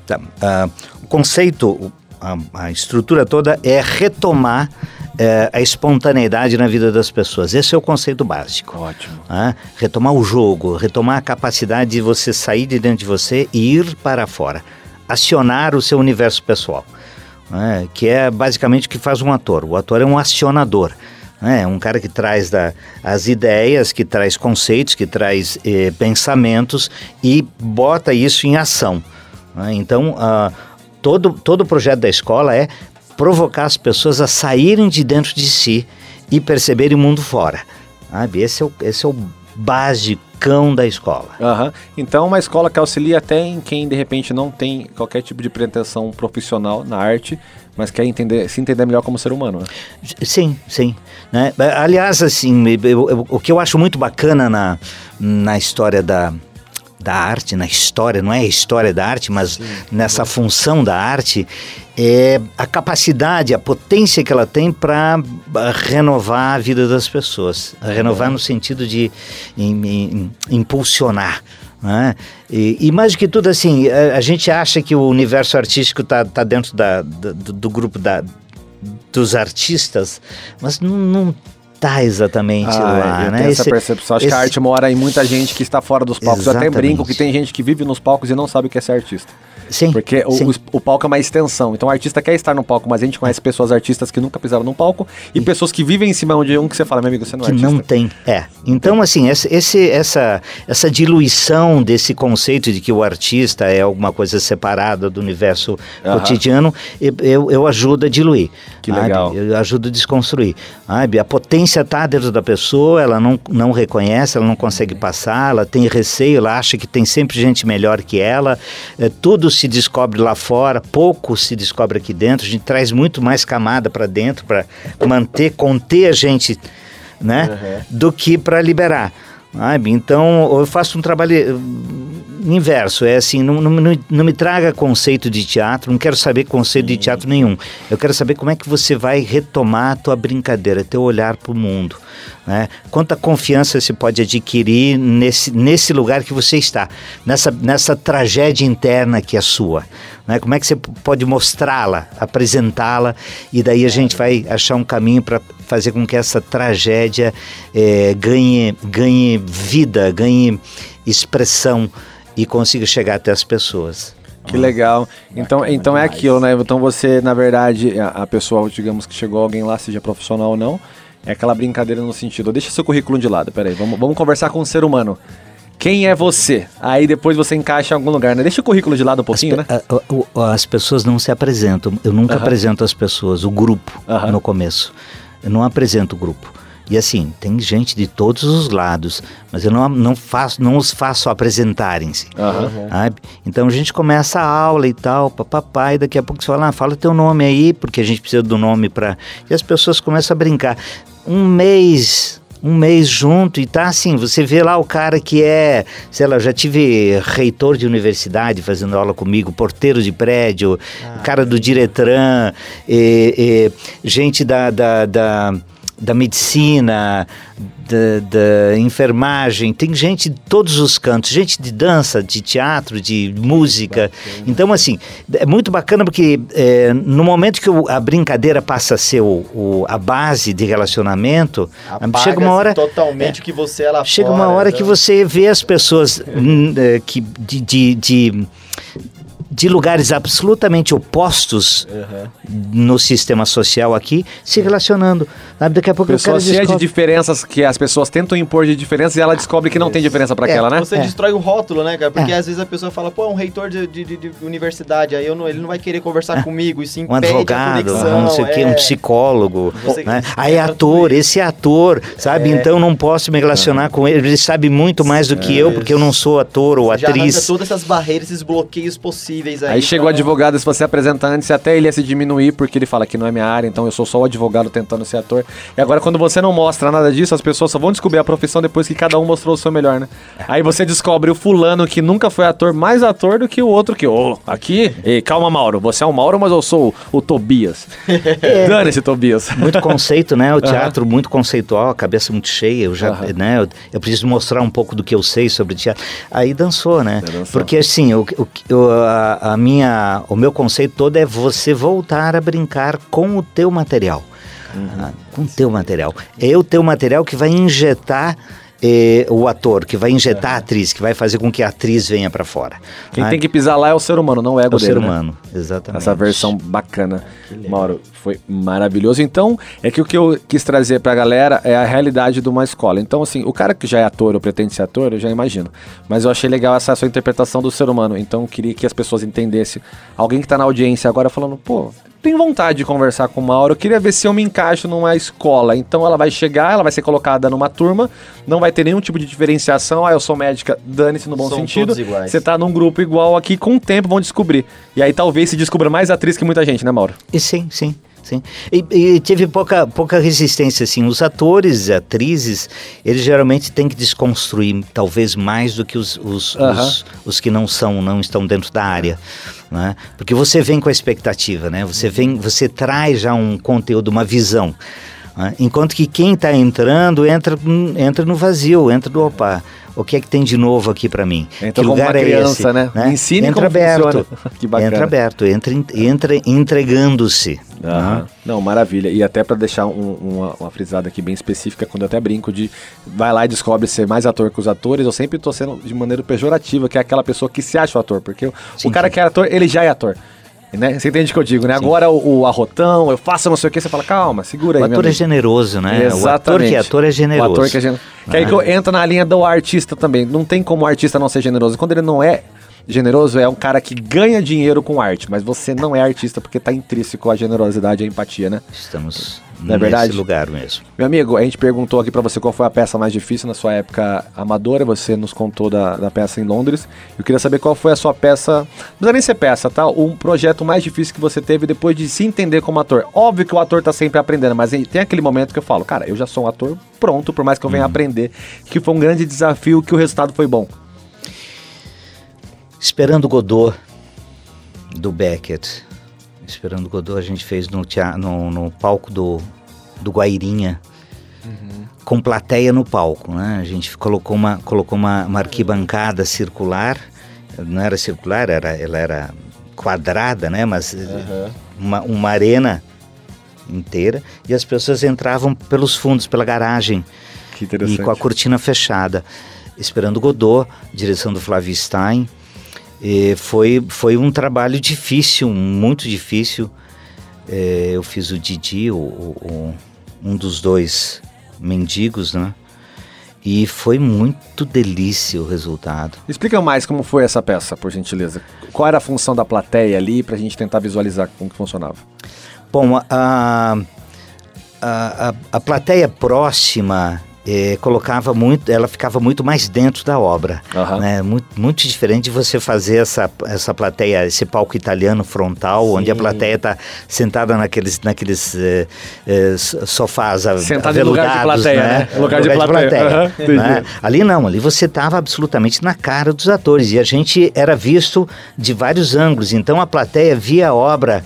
Tá, ah, o conceito, a, a estrutura toda é retomar eh, a espontaneidade na vida das pessoas. Esse é o conceito básico. Ótimo. né? retomar o jogo, retomar a capacidade de você sair de dentro de você e ir para fora, acionar o seu universo pessoal, né? que é basicamente o que faz um ator. O ator é um acionador. É um cara que traz da, as ideias, que traz conceitos, que traz eh, pensamentos e bota isso em ação. né? Então, ah, todo, todo o projeto da escola é provocar as pessoas a saírem de dentro de si e perceberem o mundo fora. Sabe? Esse é o, esse é o basicão da escola. Aham. Então, uma escola que auxilia até em quem de repente não tem qualquer tipo de pretensão profissional na arte, mas quer entender, se entender melhor como ser humano. Né? Sim, sim. Né? Aliás, assim, eu- eu- o que eu acho muito bacana na, na história da, da arte, na história, não é a história da arte, mas nessa função da arte, é a capacidade, a potência que ela tem para renovar a vida das pessoas. Renovar no sentido de im- im- impulsionar. né? E, e mais do que tudo, assim, a, a gente acha que o universo artístico está tá dentro da, do, do grupo da, dos artistas, mas não, não tá exatamente lá, Ah, eu né? tenho essa Esse- percepção. Acho que a esse- arte mora em muita gente que está fora dos palcos. Eu até Exatamente. brinco que tem gente que vive nos palcos e não sabe o que é ser artista. Sim, Porque o, sim. o- o palco é uma extensão. Então o artista quer estar no palco, mas a gente conhece pessoas artistas que nunca pisaram num palco e pessoas que vivem em cima de um que você fala, meu amigo, você não é que artista. não tem. É. Então, assim, esse, esse- essa, essa diluição desse conceito de que o artista é alguma coisa separada do universo Aham. cotidiano, eu, eu, eu ajudo a diluir. Que sabe? legal. Eu ajudo a desconstruir. Sabe? A potência está dentro da pessoa, ela não, não reconhece, ela não consegue passar, ela tem receio, ela acha que tem sempre gente melhor que ela, é, tudo se descobre lá fora, pouco se descobre aqui dentro, a gente traz muito mais camada para dentro para manter, conter a gente né? Do que para liberar. Sabe? Então eu faço um trabalho inverso, é assim, não, não, não, me traga conceito de teatro, não quero saber conceito de teatro nenhum. Eu quero saber como é que você vai retomar a tua brincadeira, teu olhar para o mundo. Né? Quanta confiança você pode adquirir nesse, nesse lugar que você está, nessa, nessa tragédia interna que é sua. Né? Como é que você pode mostrá-la, apresentá-la, e daí a gente vai achar um caminho para fazer com que essa tragédia eh, ganhe, ganhe vida, ganhe expressão e consiga chegar até as pessoas. Que legal. Então, então é demais. aquilo, né? Então você, na verdade, a, a pessoa, digamos que chegou alguém lá, seja profissional ou não, é aquela brincadeira no sentido, deixa seu currículo de lado, peraí, vamos, vamos conversar com um ser humano. Quem é você? Aí depois você encaixa em algum lugar, né? Deixa o currículo de lado um pouquinho, né? A- As pessoas não se apresentam. Eu nunca Aham. apresento as pessoas, o grupo, Aham. no começo. Eu não apresento o grupo. E assim, tem gente de todos os lados, mas eu não, não, faço, não os faço apresentarem-se. Sabe? Então a gente começa a aula e tal, papapá, e daqui a pouco você fala, ah, fala teu nome aí, porque a gente precisa do nome para. E as pessoas começam a brincar. Um mês, um mês junto e tá assim, você vê lá o cara que é, sei lá, já tive reitor de universidade fazendo aula comigo, porteiro de prédio, cara do Diretran, e- e gente da- da- da da medicina, da, enfermagem, tem gente de todos os cantos, gente de dança, de teatro, de música. Então, assim, é muito bacana porque é, no momento que o- a brincadeira passa a ser o, o- a base de relacionamento, chega uma hora. totalmente o que você é lá Chega fora, uma hora que então- você vê as pessoas hum, eh, que de, de, de, de lugares absolutamente opostos no sistema social aqui se relacionando. Sabe? Daqui a pouco o cara cheias de descobre- diferenças que as pessoas tentam impor de diferenças e ela descobre que não tem diferença pra É, aquela, né? Você É. destrói o rótulo, né, cara? Porque É. às vezes a pessoa fala, pô, é um reitor de, de- de- de universidade, aí eu não- ele não vai querer conversar comigo, e se um advogado, conexão. um não sei o quê, é. um psicólogo, Você- né? você Aí é ator, esse é ator, sabe? É. Então não posso me relacionar com ele, ele sabe muito mais do que eu, porque eu não sou ator ou Você já arranca atriz. todas essas barreiras, esses bloqueios possíveis aí. Aí chega o pra- advogado, se você apresenta antes, até ele ia se diminuir, porque ele fala que não é minha área, então eu sou só o advogado tentando ser ator. E agora, quando você não mostra nada disso, as pessoas só vão descobrir a profissão depois que cada um mostrou o seu melhor, né? Aí você descobre o fulano que nunca foi ator, mais ator do que o outro que, ô, aqui, ei, calma, Mauro, você é o Mauro, mas eu sou o, o Tobias. Dane-se, Tobias. Muito conceito, né? O teatro muito conceitual, a cabeça muito cheia. Eu já, Aham. né? Eu, eu preciso mostrar um pouco do que eu sei sobre teatro. Aí dançou, né? dançou. Porque assim, o, o, o- a, a minha, o meu conceito todo é você voltar a brincar com o teu material, Ah, com o teu material. É o teu material que vai injetar eh, o ator, que vai injetar a atriz, que vai fazer com que a atriz venha para fora. Quem Ah, tem que pisar lá é o ser humano, não o ego é o dele, ser né? humano, exatamente. Essa versão bacana. Mauro, foi maravilhoso. Então, é que o que eu quis trazer pra galera é a realidade de uma escola. Então, assim, o cara que já é ator ou pretende ser ator, eu já imagino. Mas eu achei legal essa sua interpretação do ser humano. Então, eu queria que as pessoas entendessem. Alguém que tá na audiência agora falando, pô, tenho vontade de conversar com o Mauro, eu queria ver se eu me encaixo numa escola. Então ela vai chegar, ela vai ser colocada numa turma, não vai ter nenhum tipo de diferenciação. Ah, eu sou médica, dane-se no bom São sentido. Você tá num grupo igual aqui, com o tempo vão descobrir. E aí talvez se descubra mais atriz que muita gente, né, Mauro? E sim, sim. Sim. E, e teve pouca, pouca resistência, assim. Os atores atrizes, eles geralmente têm que desconstruir, talvez mais do que os, os, os, os que não são, não estão dentro da área. Né? Porque você vem com a expectativa, né? Você vem, você traz já um conteúdo, uma visão. né? Enquanto que quem está entrando, entra, hum, entra no vazio, entra no opa. O que é que tem de novo aqui para mim? Entra que lugar é criança, esse? né? Me ensine entra como aberto. Que bacana. Entra aberto, entra, entra entregando-se. Aham. Não, maravilha. E até pra deixar um- uma, uma frisada aqui bem específica, quando eu até brinco de vai lá e descobre ser mais ator que os atores, eu sempre tô sendo de maneira pejorativa, que é aquela pessoa que se acha o ator, porque o, Sim, o cara sim. que é ator, ele já é ator. Né? Você entende o que eu digo, né? Agora o, o arrotão, eu faço não sei o que, você fala, calma, segura aí. O ator é generoso, né? O ator que é ator é generoso. O ator que é generoso. Que aí que entra na linha do artista também. Não tem como o artista não ser generoso. Quando ele não é generoso, é um cara que ganha dinheiro com arte, mas você não é artista porque tá intrínseco a generosidade e a empatia, né? Estamos Não é nesse verdade? lugar mesmo. Meu amigo, a gente perguntou aqui pra você qual foi a peça mais difícil na sua época amadora. Você nos contou da, da peça em Londres. Eu queria saber qual foi a sua peça. Não precisa nem ser peça, tá? Um projeto mais difícil que você teve depois de se entender como ator. Óbvio que o ator tá sempre aprendendo, mas tem aquele momento que eu falo, cara, eu já sou um ator pronto, por mais que eu venha aprender. Que foi um grande desafio, que o resultado foi bom. Esperando Godot, do Beckett. Esperando Godot a gente fez no, tea- no, no palco do, do Guairinha. Com plateia no palco, né? A gente colocou uma, colocou uma, uma arquibancada circular. Não era circular, era, ela era quadrada, né? Mas uma, uma arena inteira. E as pessoas entravam pelos fundos, pela garagem. E com a cortina fechada. Esperando Godot, direção do Flávio Stein. E foi, foi um trabalho difícil, muito difícil. É, eu fiz o Didi, o, o- um dos dois mendigos, né? E foi muito delícia o resultado. Explica mais como foi essa peça, por gentileza. Qual era a função da plateia ali pra gente tentar visualizar como que funcionava? Bom, a, a, a, a plateia próxima eh, colocava muito, ela ficava muito mais dentro da obra. Aham. Né? Muito, muito diferente de você fazer essa, essa plateia, esse palco italiano frontal, onde a plateia está sentada naqueles, naqueles eh, eh, so- sofás Sentada em lugar de aveludados, plateia, né? Lugar de plateia. Aham, entendi. né? Ali não, ali você estava absolutamente na cara dos atores e a gente era visto de vários ângulos. Então a plateia via a obra.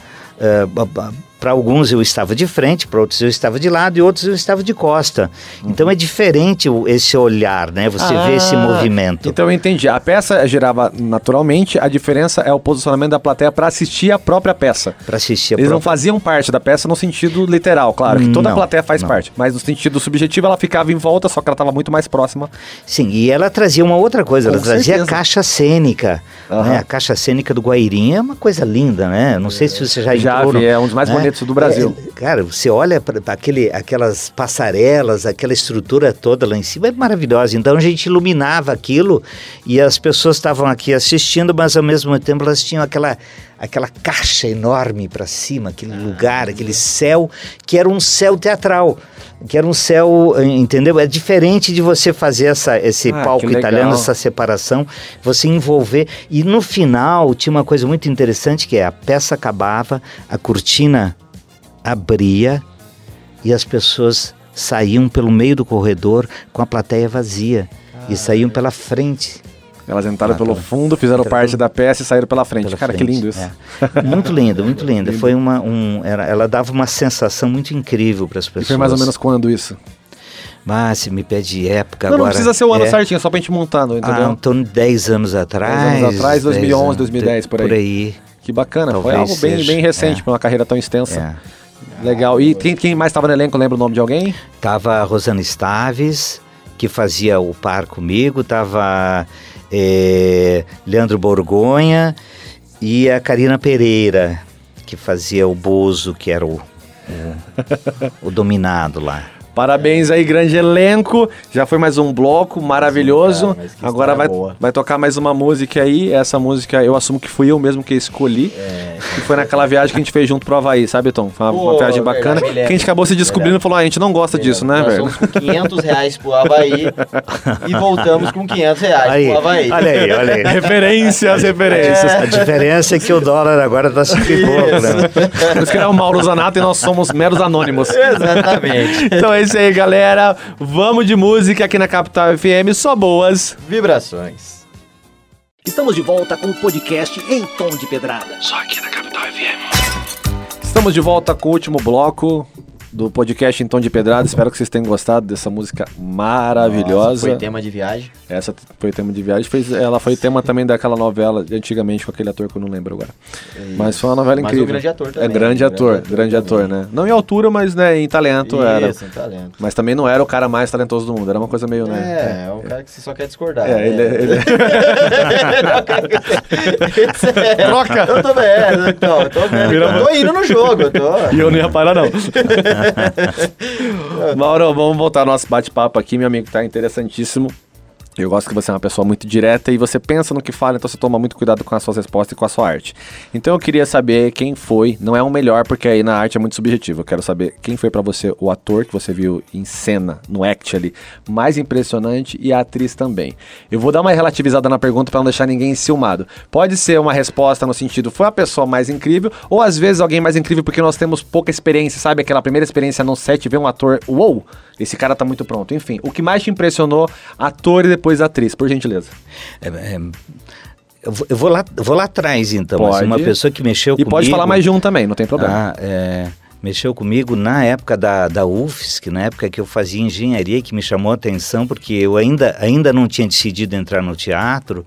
Para alguns eu estava de frente, para outros eu estava de lado e outros eu estava de costa. Então é diferente esse olhar, né? Você vê esse Ah, movimento. Então eu entendi. A peça girava naturalmente, a diferença é o posicionamento da plateia pra assistir a própria peça. Para assistir a Eles não própria- faziam parte da peça no sentido literal, claro, que toda a Não, plateia faz não. parte. Mas no sentido subjetivo, ela ficava em volta, só que ela estava muito mais próxima. Sim, e ela trazia uma outra coisa, Com ela trazia certeza. a caixa cênica. Aham. Né? A caixa cênica do Guairinha é uma coisa linda, né? Não sei se você já Já entrou. vi, no- é um dos mais né? bonitos do Brasil. É, cara, você olha para aquele, aquelas passarelas, aquela estrutura toda lá em cima, é maravilhosa. Então a gente iluminava aquilo e as pessoas estavam aqui assistindo, mas ao mesmo tempo elas tinham aquela, aquela caixa enorme para cima, aquele Ah. lugar, aquele céu, que era um céu teatral. Que era um céu, entendeu? É diferente de você fazer essa, esse Ah, palco italiano, essa separação, você envolver. E no final tinha uma coisa muito interessante que é a peça acabava, a cortina abria e as pessoas saíam pelo meio do corredor com a plateia vazia e saíam pela frente. Elas entraram Ah, pelo fundo, fizeram parte da peça e saíram pela frente. pela Cara, que frente. lindo isso. É. Muito lindo, muito lindo. Foi uma, um, era- ela dava uma sensação muito incrível para as E pessoas. foi mais ou menos quando isso? Mas se me pede época não, agora. não precisa ser o ano é, certinho, só pra gente montando, Ah, entendeu? torno de 10 anos atrás. anos atrás, 2011, 10 2010, por aí. Por aí. Que bacana, foi Talvez algo bem, seja, bem recente é. pra uma carreira tão extensa. É. Legal. E quem, quem mais estava no elenco, lembra o nome de alguém? Tava a Rosana Staves, que fazia o par comigo, tava eh, Leandro Borgonha e a Karina Pereira, que fazia o Bozo, que era o, o, o dominado lá. Parabéns aí, grande elenco. Já foi mais um bloco maravilhoso. cara, mas que Agora vai, boa. vai tocar mais uma música aí. Essa música eu assumo que fui eu mesmo que escolhi. Que foi naquela viagem que a gente fez junto pro Havaí, sabe, Tom? Foi uma, uma Pô, viagem verdade, bacana. me que a gente acabou se descobrindo e falou: ah, a gente não gosta disso, né, Nós velho? fomos com 500 reais pro Havaí e voltamos com 500 reais Aí, pro Havaí. olha aí, olha aí. Referências, referências. A diferença é que o dólar agora tá se pouco, né? Por isso que ele é o Mauro Zanato e nós somos meros anônimos. Exatamente. Então é isso aí, galera. Vamos de música aqui na Capital FM, só boas. Vibrações. Estamos de volta com o podcast Em Tom de Pedrada. Estamos de volta com o último bloco do podcast Em Tom de Pedrada. Espero que vocês tenham gostado dessa música maravilhosa. Nossa, foi tema de viagem. Essa foi tema de viagem. Fez, ela foi tema também daquela novela de antigamente com aquele ator que eu não lembro agora. Mas foi uma novela Mas incrível. um grande ator também, É grande um ator, grande ator grande ator, né? Não em altura, mas né, em talento era. Isso, um talento. Mas também não era o cara mais talentoso do mundo. Era uma coisa meio, né? É, é um cara que você só quer discordar. É, né? ele, ele É, Troca! Eu tô vendo, então, eu tô vendo. Eu tô indo no jogo, eu tô. E eu não ia parar, não. Mauro, vamos voltar ao nosso bate-papo aqui, meu amigo, tá interessantíssimo. Eu gosto que você é uma pessoa muito direta e você pensa no que fala, então você toma muito cuidado com as suas respostas e com a sua arte. Então eu queria saber quem foi, não é o melhor, porque aí na arte é muito subjetivo. Eu quero saber quem foi pra você o ator que você viu em cena, no act ali, mais impressionante e a atriz também. Eu vou dar uma relativizada na pergunta pra não deixar ninguém enciumado. Pode ser uma resposta no sentido, foi a pessoa mais incrível, ou às vezes alguém mais incrível porque nós temos pouca experiência, sabe? Aquela primeira experiência no set, ver um ator, uou, esse cara tá muito pronto. Enfim, o que mais te impressionou, ator e depois atriz, por gentileza. É, é, eu, vou, lá, vou lá atrás, então. Pode. Assim, uma pessoa que mexeu E comigo... pode falar mais de um também, não tem problema. Ah, é, mexeu comigo na época da, da UFSC, na época que eu fazia engenharia, que me chamou a atenção, porque eu ainda, ainda não tinha decidido entrar no teatro.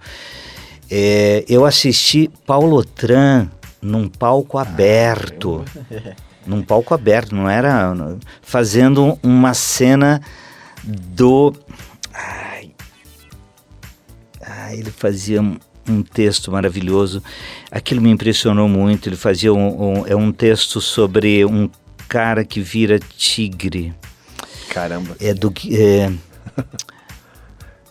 É, eu assisti Paulo Tran num palco aberto. Num palco aberto, não era. Fazendo uma cena do. Ai, ai, ele fazia um, um texto maravilhoso. Aquilo me impressionou muito. Ele fazia um, um- é um texto sobre um cara que vira tigre. Caramba. É do. É,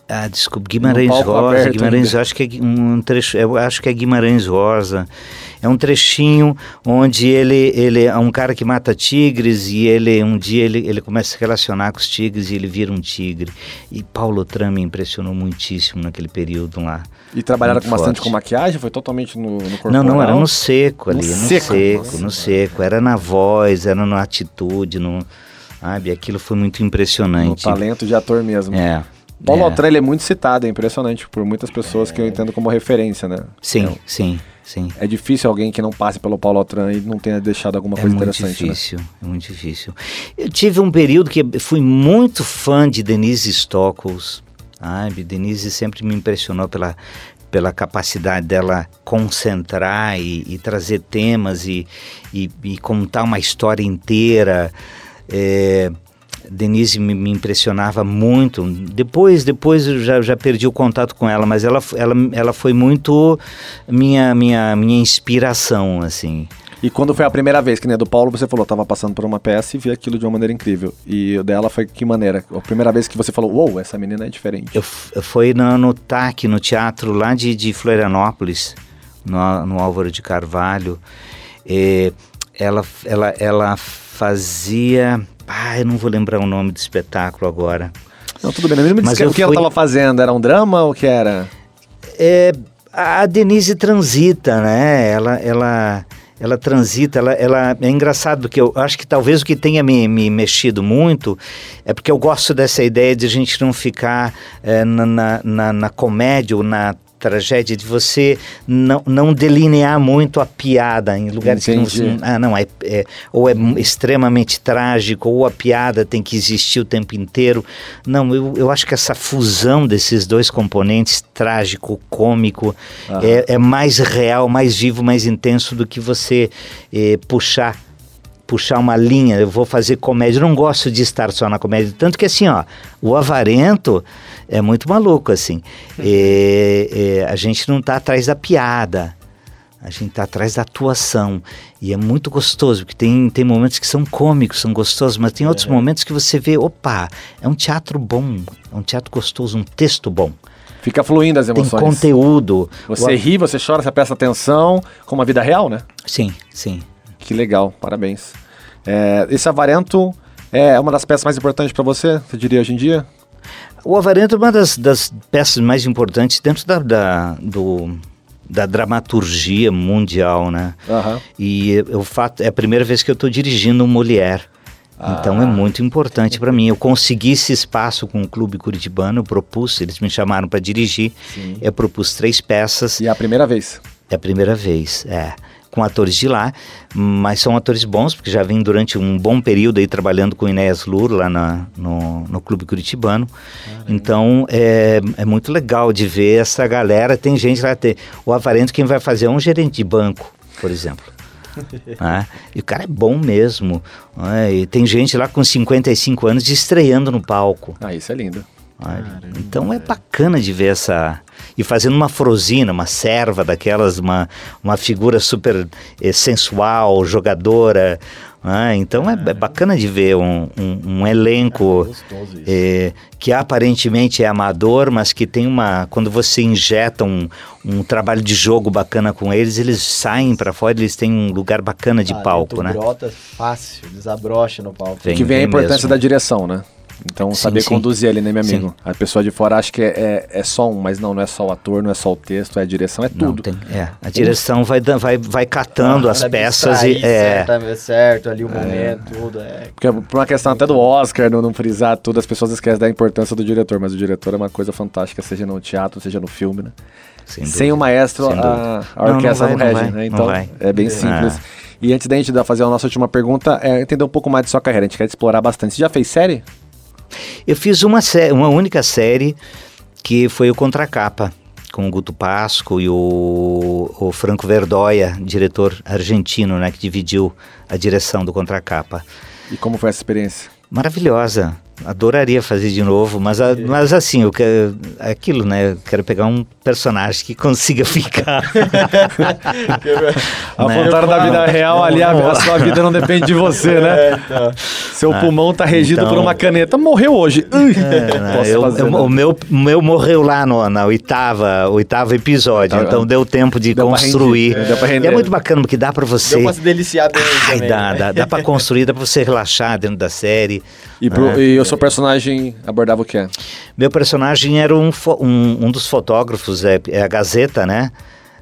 ah, desculpa, Guimarães Rosa. Guimarães, ainda. acho que é um trecho, eu acho que é Guimarães Rosa. É um trechinho onde ele, ele é um cara que mata tigres e ele um dia ele, ele começa a se relacionar com os tigres e ele vira um tigre. E Paulo Tran me impressionou muitíssimo naquele período lá. E trabalharam com bastante com maquiagem? Foi totalmente no, no corporal? Não, não, era no seco ali, No no, seco? seco, Nossa, no seco. Era na voz, era na atitude, no, sabe? Aquilo foi muito impressionante. talento de ator mesmo. É. Paulo é. Altran, ele é muito citado, é impressionante por muitas pessoas que eu entendo como referência, né? Sim, É, sim, sim. é difícil alguém que não passe pelo Paulo Altran e não tenha deixado alguma É coisa muito interessante, né? difícil, é muito difícil. Eu tive um período que fui muito fã de Denise Stockholz, sabe? Denise sempre me impressionou pela, pela capacidade dela concentrar e, e trazer temas e, e, e contar uma história inteira. É, Denise me, me impressionava muito. Depois, depois eu já, já perdi o contato com ela, mas ela, ela, ela foi muito minha, minha, minha inspiração, assim. E quando foi a primeira vez, que nem do Paulo, você falou, tava passando por uma peça e vi aquilo de uma maneira incrível. E o dela foi que maneira? A primeira vez que você falou, uou, essa menina é diferente. Eu, f- foi no, no TAC, no teatro lá de, de Florianópolis, no, no Álvaro de Carvalho. Eh, ela, ela, ela fazia. Ah, eu não vou lembrar o nome do espetáculo agora. Não, tudo bem, Mas o que ela fui- tava fazendo, era um drama ou que era? É, a Denise transita, né? Ela, ela, ela transita, ela, ela é engraçado porque eu acho que talvez o que tenha me, me mexido muito é porque eu gosto dessa ideia de a gente não ficar é, na, na, na, na comédia ou na tragédia de você não, não delinear muito a piada em lugares que Entendi. não, ah não é, é- ou é extremamente trágico ou a piada tem que existir o tempo inteiro não eu, eu acho que essa fusão desses dois componentes trágico cômico é, é mais real mais vivo mais intenso do que você eh, puxar puxar uma linha, eu vou fazer comédia, eu não gosto de estar só na comédia, tanto que assim, ó, o Avarento é muito maluco, assim, É, é, a gente não tá atrás da piada, A gente tá atrás da atuação. E é muito gostoso, porque tem, tem momentos que são cômicos, são gostosos, mas tem outros momentos que você vê, opa, é um teatro bom, é um teatro gostoso, um texto bom. Fica fluindo as Tem emoções. conteúdo. Você O- ri, você chora, você presta atenção, como a vida real, né? Sim, sim. Que legal, parabéns. É, esse Avarento é uma das peças mais importantes pra você, você diria hoje em dia? O Avarento é uma das, das peças mais importantes dentro da, da, do, da dramaturgia mundial, né? Aham. E o fato é a primeira vez que eu estou dirigindo um Molière. Então é muito importante para mim. Eu consegui esse espaço com o Clube Curitibano, eu propus, eles me chamaram para dirigir. Eu propus três peças. E é a primeira vez. É a primeira vez, é. Com atores de lá, mas são atores bons, porque já vem durante um bom período aí trabalhando com o Enéas Luro lá na- no, no Clube Curitibano. Então é, é muito legal de ver essa galera. Tem gente lá, tem, o Avarento, quem vai fazer é um gerente de banco, por exemplo. né? E o cara é bom mesmo. né? E tem gente lá com 55 anos estreando no palco. Ah, isso é lindo. Olha, Então é bacana de ver essa. E fazendo uma frosina, uma serva daquelas, uma, uma figura super eh, sensual, jogadora. né? Então é, é bacana de ver um, um, um elenco isso. eh, que aparentemente é amador, mas que tem uma. Quando você injeta um, um trabalho de jogo bacana com eles, eles saem pra fora, eles têm um lugar bacana de Talento palco, né? brota fácil, desabrocha no palco. Vem, que vem a vem importância mesmo. da direção, né? Então, Sim, saber sim. conduzir ali, né, meu Sim. amigo? A pessoa de fora acha que é, é, é só um, mas não, não é só o ator, não é só o texto, é a direção, é Não, tudo. tem, é, a direção vai, vai, vai catando as Sabe peças e. É, certa- certo ali o momento, tudo. É. Porque por uma questão até do Oscar, não, não frisar tudo, as pessoas esquecem da importância do diretor, mas o diretor é uma coisa fantástica, seja no teatro, seja no filme, né? sem Sem o maestro, Sem a, a Não, orquestra não não, vai, não rege, vai, né? Então, é bem simples. E antes da gente dar- fazer a nossa última pergunta, é entender um pouco mais de sua carreira. A gente quer explorar bastante. Você já fez série? Eu fiz uma, uma única série que foi o Contracapa, com o Guto Pasco e o, o Franco Verdoia, diretor argentino, né, que dividiu a direção do Contracapa. E como foi essa experiência? Maravilhosa. Adoraria fazer de novo, mas, a- mas assim, eu quero, é aquilo, né? Eu quero pegar um personagem que consiga ficar. Ao Né? contrário da vida real, ali a, a sua vida não depende de você, né? Seu pulmão tá regido então- por uma caneta. Morreu hoje. É, né, posso eu- fazer eu- o, meu, o meu morreu lá no, na oitava, oitavo episódio, Tá então deu tempo de Deu pra construir. render, pra E render. é muito bacana porque dá pra você. Deu pra se deliciar bem Ai, também. dá, né? dá, dá pra construir, dá pra você relaxar dentro da série. E, pro- e o seu personagem abordava o quê? Meu personagem era um, um, um dos fotógrafos, é, é a Gazeta, né?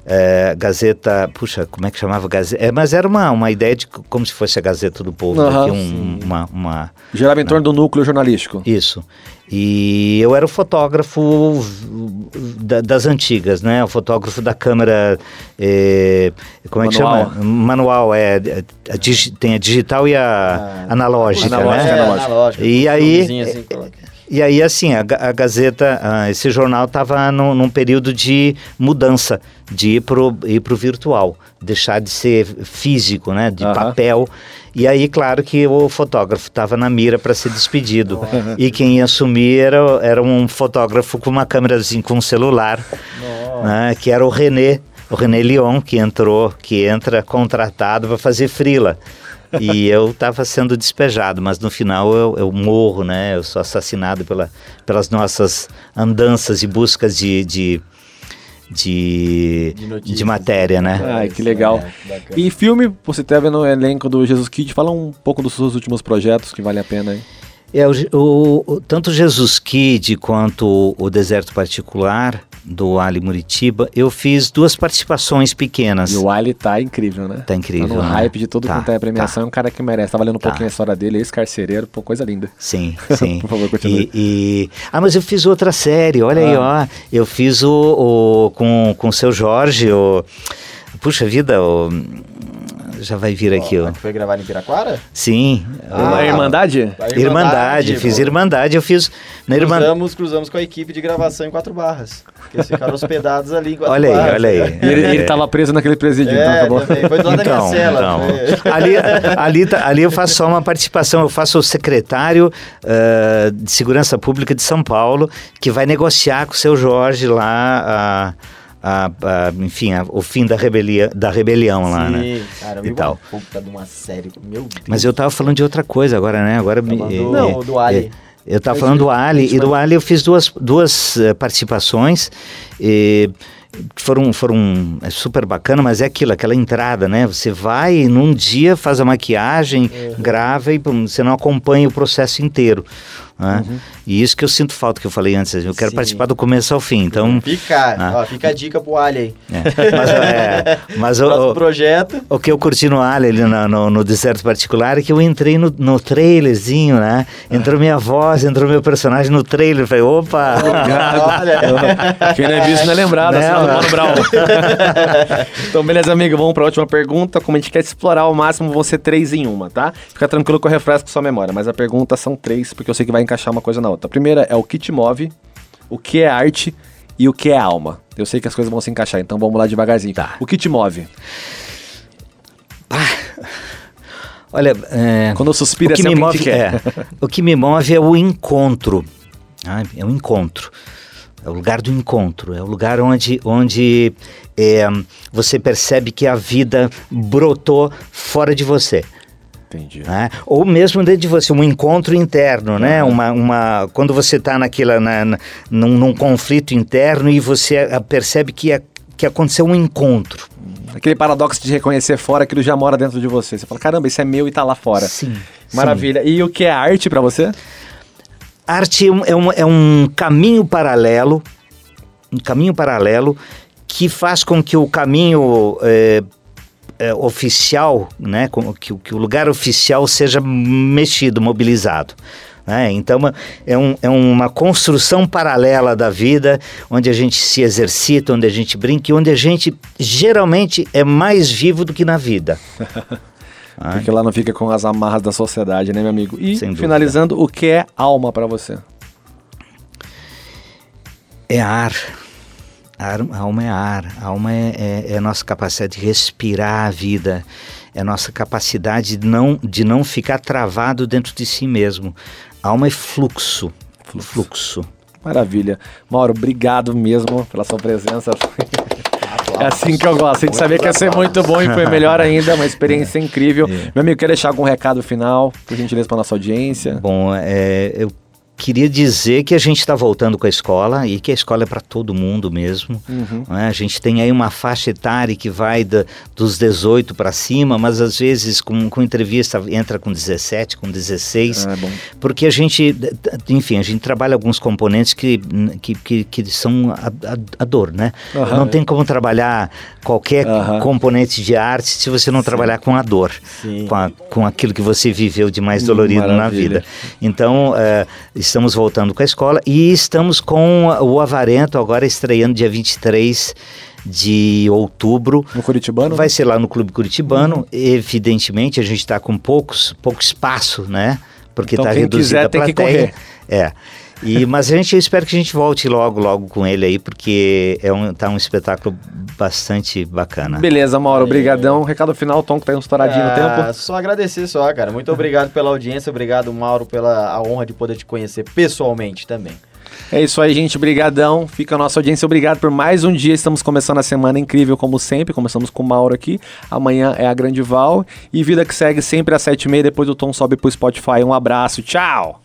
É, Gazeta, puxa, como é que chamava Gazeta? É, mas era uma, uma ideia de como se fosse a Gazeta do Povo, daqui, um, uma, uma, Girava em torno do núcleo jornalístico. Isso. E eu era o fotógrafo da- das antigas, né? O fotógrafo da câmera. eh, como é que Manual. chama? Manual, é. a digi- tem a digital e a Ah, analógica, analógica, né? É, analógica. E aí- assim. E aí, assim, a, a Gazeta, ah, esse jornal estava num, num período de mudança, de ir ir pro virtual, deixar de ser físico, né, de Aham. papel. E aí, claro que o fotógrafo estava na mira para ser despedido. E quem ia assumir era, era um fotógrafo com uma câmerazinha com um celular, né, que era o René, o René Lyon, que entrou, que entra contratado para fazer frila. E eu estava sendo despejado, mas no final eu, eu morro, né? Eu sou assassinado pela, pelas nossas andanças e buscas de, de, de, De de matéria, né? Ai, que legal. É. E filme, você teve no elenco do Jesus Kid. Fala um pouco dos seus últimos projetos que vale a pena aí. É, o, o- o- tanto Jesus Kid quanto o Deserto Particular do Ali Muritiba, eu fiz duas participações pequenas. E o Ali tá incrível, né? Tá incrível, Tá no né? hype de tudo Tá, quanto é premiação. É um cara que merece. Tava lendo um Tá. pouquinho a história dele, ex-carcereiro, pô, coisa linda. Sim, sim. Por favor, continue. E, e- Ah, mas eu fiz outra série, olha aí, ó. Eu fiz o, o- com com o seu Jorge, o. Puxa vida, o. Já vai vir aqui, Ó, foi gravado em Piraquara? Sim. Ah, a Irmandade? A Irmandade, fiz pô. Irmandade, eu fiz na Irmandade. Cruzamos, cruzamos com a equipe de gravação em Quatro Barras. Porque eles ficaram hospedados ali em Olha aí, olha aí. E ele, ele tava preso naquele presídio, então É, acabou. também. Foi do lado da Então, minha cela. então. ali, ali, tá- ali eu faço só uma participação, eu faço o secretário ah, de Segurança Pública de São Paulo, que vai negociar com o seu Jorge lá a, a- a- enfim, a- o fim da, rebelia, da rebelião lá, né? Sim, cara, E tal. puta de uma série. Meu Deus. Mas eu tava falando de outra coisa agora, né? Agora me- Falando eh, do- eh, do Ali. Eu tava Mas falando do Ali, e do Ali eu fiz duas, duas eh, participações, que foram, foram é super bacana, mas é aquilo, aquela entrada, né? Você vai e num dia faz a maquiagem, grava e você não acompanha o processo inteiro. Né? E isso que eu sinto falta, que eu falei antes, eu quero Sim. participar do começo ao fim, então... Fica, Ah. ó, fica a dica pro Ali aí. é. Mas, é, mas o- projeto. o que eu curti no Ali, ali no, no, no Deserto Particular, é que eu entrei no, no trailerzinho, né? Entrou minha voz, entrou meu personagem no trailer. Falei, opa! Olha. Quem não é visto não é lembrado, Não, assim. Mano Brown. então, beleza, amigo, vamos pra última pergunta. Como a gente quer explorar ao máximo, vão ser três em uma, tá? Fica tranquilo que eu refresco sua memória, mas a pergunta são três, porque eu sei que vai encaixar uma coisa na outra. A primeira é o que te move, o que é arte e o que é alma. Eu sei que as coisas vão se encaixar, então vamos lá devagarzinho. Tá. O que te move? Olha, é, Quando eu suspiro, o que é me move que é, o que me move é o encontro. ah, É o encontro. É o lugar do encontro. É o lugar onde, onde é, você percebe que a vida brotou fora de você. Entendi. né? Ou mesmo dentro de você, um encontro interno, né? Uma, uma, quando você está naquela, na, na- num, num conflito interno e você ah, percebe que, é- que aconteceu um encontro. Aquele paradoxo de reconhecer fora aquilo já mora dentro de você. Você fala, caramba, isso é meu e tá lá fora. Sim. Maravilha. E o que é arte pra você? Arte é um, é um, é um caminho paralelo, um caminho paralelo que faz com que o caminho é, é, oficial, né, que, o- que o lugar oficial seja mexido, mobilizado. né? Então é, um- é uma construção paralela da vida, onde a gente se exercita, onde a gente brinca e onde a gente geralmente é mais vivo do que na vida. Porque lá não fica com as amarras da sociedade, né, meu amigo? E, finalizando, o que é alma pra você? É ar. A alma é ar. A alma é, é- é a nossa capacidade de respirar a vida. É a nossa capacidade de não, de não ficar travado dentro de si mesmo. A alma é fluxo. Fluxo. Maravilha. Mauro, obrigado mesmo pela sua presença. É assim que eu gosto. A gente sabia que ia ser muito bom e foi melhor ainda. Uma experiência incrível. Meu amigo, quer deixar algum recado final, por gentileza, para nossa audiência? Bom, é, eu queria dizer que a gente está voltando com a escola e que a escola é para todo mundo mesmo. né? A gente tem aí uma faixa etária que vai da- dos 18 para cima, mas às vezes com, com entrevista entra com 17, com 16. Ah, bom. Porque a gente, enfim, a gente trabalha alguns componentes que, que, que, que são a, a- a dor, né? Aham. Não tem como trabalhar qualquer Aham. componente de arte se você não trabalhar com a dor, Sim. com, a- com aquilo que você viveu de mais Hum, dolorido na maravilha. vida. Então, eh, estamos voltando com a escola e estamos com o Avarento agora estreando dia 23 de outubro. No Curitibano? Vai ser lá no Clube Curitibano. Evidentemente, a gente está com poucos, pouco espaço, né? Porque Então, está quem reduzida quiser a tem que plateia. correr. É. E, mas a gente eu espero que a gente volte logo, logo com ele aí, porque é um, tá um espetáculo bastante bacana. Beleza, Mauro, obrigadão. Recado final, Tom, que tá estouradinho no Ah, tempo. Só agradecer só, cara. Muito obrigado pela audiência, obrigado, Mauro, pela a honra de poder te conhecer pessoalmente também. É isso aí, gente. Brigadão. Fica a nossa audiência. Obrigado por mais um dia. Estamos começando a semana incrível, como sempre. Começamos com o Mauro aqui. Amanhã é a Grande Val. E vida que segue sempre às sete e meia. Depois o Tom sobe pro Spotify. Um abraço. Tchau!